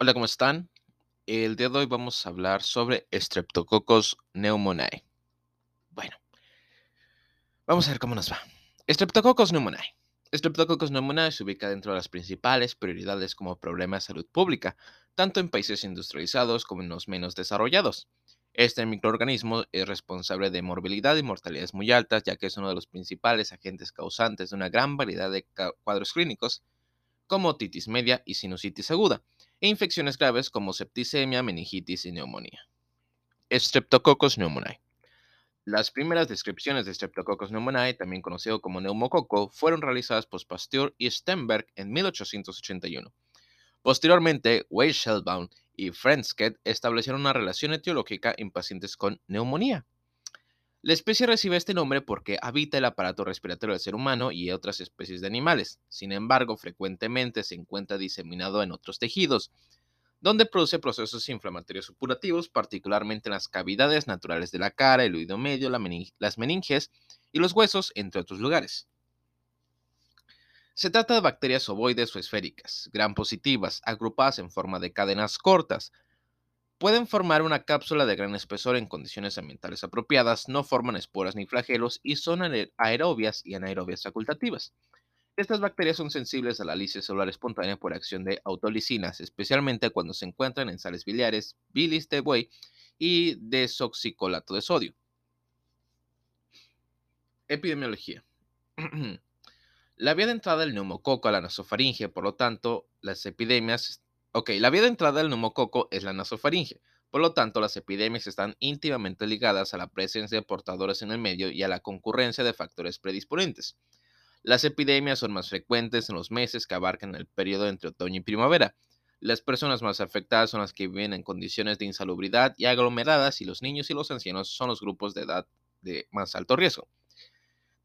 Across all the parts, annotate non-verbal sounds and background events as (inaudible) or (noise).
Hola, ¿cómo están? El día de hoy vamos a hablar sobre Streptococcus pneumoniae. Bueno, vamos a ver cómo nos va. Streptococcus pneumoniae. Streptococcus pneumoniae se ubica dentro de las principales prioridades como problema de salud pública, tanto en países industrializados como en los menos desarrollados. Este microorganismo es responsable de morbilidad y mortalidades muy altas, ya que es uno de los principales agentes causantes de una gran variedad de cuadros clínicos, como otitis media y sinusitis aguda, e infecciones graves como septicemia, meningitis y neumonía. Streptococcus pneumoniae. Las primeras descripciones de Streptococcus pneumoniae, también conocido como neumococo, fueron realizadas por Pasteur y Stenberg en 1881. Posteriormente, Weisselbaum y Frenskett establecieron una relación etiológica en pacientes con neumonía. La especie recibe este nombre porque habita el aparato respiratorio del ser humano y otras especies de animales. Sin embargo, frecuentemente se encuentra diseminado en otros tejidos, donde produce procesos inflamatorios supurativos, particularmente en las cavidades naturales de la cara, el oído medio, las meninges y los huesos, entre otros lugares. Se trata de bacterias ovoides o esféricas, gran positivas, agrupadas en forma de cadenas cortas, Pueden formar una cápsula de gran espesor en condiciones ambientales apropiadas, no forman esporas ni flagelos y son aerobias y anaerobias facultativas. Estas bacterias son sensibles a la lisis celular espontánea por acción de autolisinas, especialmente cuando se encuentran en sales biliares, bilis de buey y desoxicolato de sodio. Epidemiología. (clears throat) la vía de entrada del neumococo a la nasofaringe, por lo tanto, las epidemias Ok, la vía de entrada del neumococo es la nasofaringe. Por lo tanto, las epidemias están íntimamente ligadas a la presencia de portadores en el medio y a la concurrencia de factores predisponentes. Las epidemias son más frecuentes en los meses que abarcan el periodo entre otoño y primavera. Las personas más afectadas son las que viven en condiciones de insalubridad y aglomeradas y los niños y los ancianos son los grupos de edad de más alto riesgo.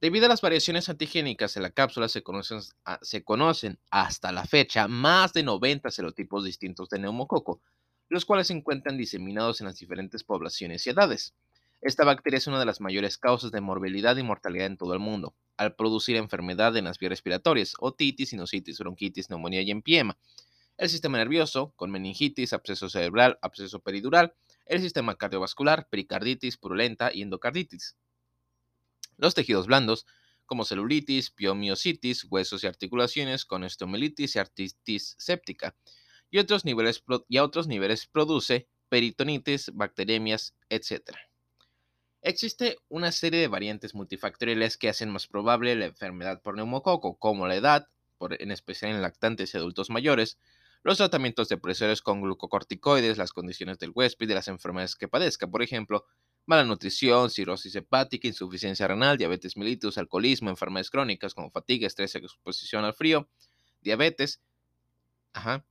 Debido a las variaciones antigénicas en la cápsula, se conocen, conocen, hasta la fecha más de 90 serotipos distintos de neumococo, los cuales se encuentran diseminados en las diferentes poblaciones y edades. Esta bacteria es una de las mayores causas de morbilidad y mortalidad en todo el mundo, al producir enfermedad en las vías respiratorias, otitis, sinusitis, bronquitis, neumonía y empiema. El sistema nervioso, con meningitis, absceso cerebral, absceso peridural, el sistema cardiovascular, pericarditis purulenta y endocarditis. Los tejidos blandos, como celulitis, piomiositis, huesos y articulaciones con estomelitis y artritis séptica. Y, otros niveles, y a otros niveles produce peritonitis, bacteremias, etc. Existe una serie de variantes multifactoriales que hacen más probable la enfermedad por neumococo, como la edad, en especial en lactantes y adultos mayores, los tratamientos depresores con glucocorticoides, las condiciones del huésped y las enfermedades que padezca, por ejemplo, mala nutrición, cirrosis hepática, insuficiencia renal, diabetes mellitus, alcoholismo, enfermedades crónicas como fatiga, estrés, exposición al frío, diabetes. Ajá,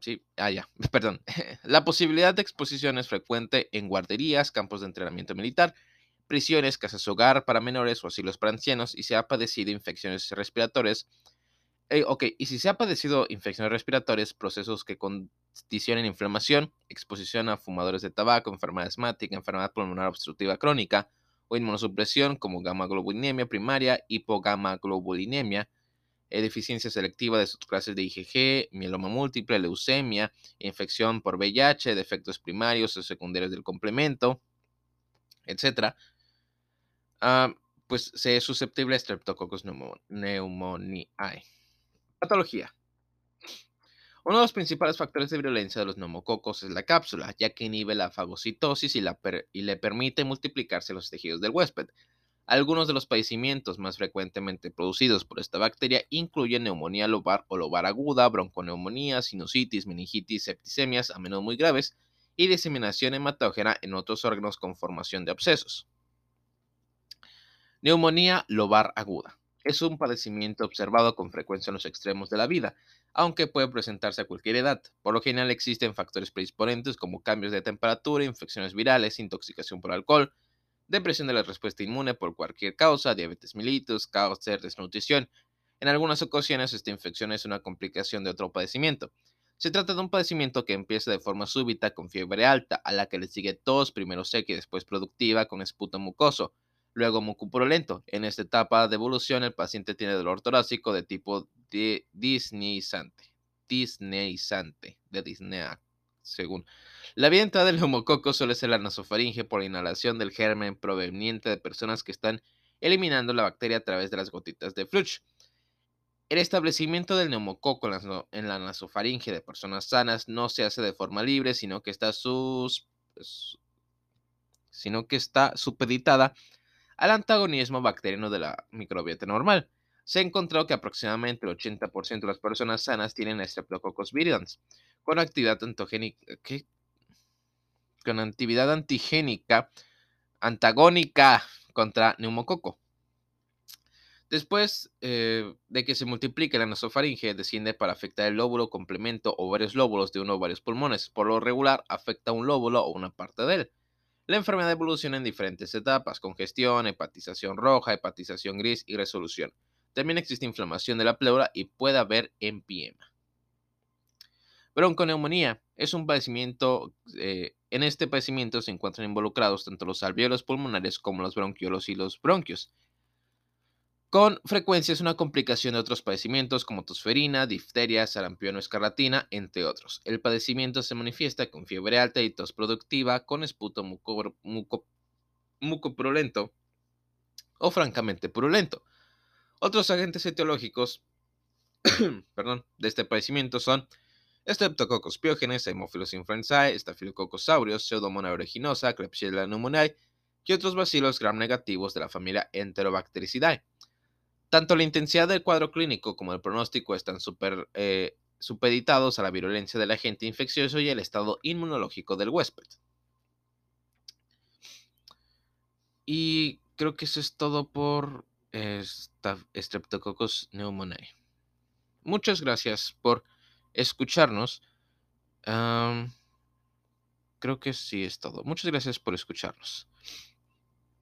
sí, ah, ya, (laughs) perdón. (laughs) La posibilidad de exposición es frecuente en guarderías, campos de entrenamiento militar, prisiones, casas hogar para menores o asilos para ancianos y se ha padecido infecciones respiratorias eh, ok, y si se ha padecido infecciones respiratorias, procesos que condicionen inflamación, exposición a fumadores de tabaco, enfermedad asmática, enfermedad pulmonar obstructiva crónica o inmunosupresión como gamma globulinemia primaria, hipogamma globulinemia, eh, deficiencia selectiva de subclases de IgG, mieloma múltiple, leucemia, infección por VIH, defectos primarios o secundarios del complemento, etc. Ah, pues se es susceptible a Streptococcus pneumoniae. Patología. Uno de los principales factores de virulencia de los neumococos es la cápsula, ya que inhibe la fagocitosis y, le permite multiplicarse los tejidos del huésped. Algunos de los padecimientos más frecuentemente producidos por esta bacteria incluyen neumonía lobar o lobar aguda, bronconeumonía, sinusitis, meningitis, septicemias, a menudo muy graves, y diseminación hematógena en otros órganos con formación de abscesos. Neumonía lobar aguda es un padecimiento observado con frecuencia en los extremos de la vida, aunque puede presentarse a cualquier edad. Por lo general existen factores predisponentes como cambios de temperatura, infecciones virales, intoxicación por alcohol, depresión de la respuesta inmune por cualquier causa, diabetes mellitus, cáncer, desnutrición. En algunas ocasiones esta infección es una complicación de otro padecimiento. Se trata de un padecimiento que empieza de forma súbita con fiebre alta, a la que le sigue tos, primero seca y después productiva con esputo mucoso luego mucopurulento. En esta etapa de evolución, el paciente tiene dolor torácico de tipo de disneyizante, disneyizante, de disnea, según. La vía entrada del neumococo suele ser la nasofaringe por la inhalación del germen proveniente de personas que están eliminando la bacteria a través de las gotitas de fluch. El establecimiento del neumococo en la nasofaringe de personas sanas no se hace de forma libre, sino que está, sus, sino que está supeditada al antagonismo bacteriano de la microbiota normal. Se ha encontrado que aproximadamente el 80% de las personas sanas tienen Streptococcus viridans, con actividad con actividad antigénica antagónica contra neumococo. Después eh, de que se multiplique la nasofaringe, desciende para afectar el lóbulo complemento o varios lóbulos de uno o varios pulmones. Por lo regular, afecta un lóbulo o una parte de él. La enfermedad evoluciona en diferentes etapas, congestión, hepatización roja, hepatización gris y resolución. También existe inflamación de la pleura y puede haber empiema. Bronconeumonía es un padecimiento, eh, en este padecimiento se encuentran involucrados tanto los alveolos pulmonares como los bronquiolos y los bronquios. Con frecuencia es una complicación de otros padecimientos como tosferina, difteria, sarampión o escarlatina, entre otros. El padecimiento se manifiesta con fiebre alta y tos productiva, con esputo muco, mucopurulento o francamente purulento. Otros agentes etiológicos (coughs) perdón, de este padecimiento son Streptococcus pyogenes, Haemophilus influenzae, Staphylococcus aureus, Pseudomonas aeruginosa, Klebsiella pneumoniae y otros bacilos gram negativos de la familia Enterobactericidae. Tanto la intensidad del cuadro clínico como el pronóstico están super, eh, supeditados a la virulencia del agente infeccioso y el estado inmunológico del huésped. Y creo que eso es todo por Streptococcus pneumoniae. Muchas gracias por escucharnos. creo que sí es todo. Muchas gracias por escucharnos.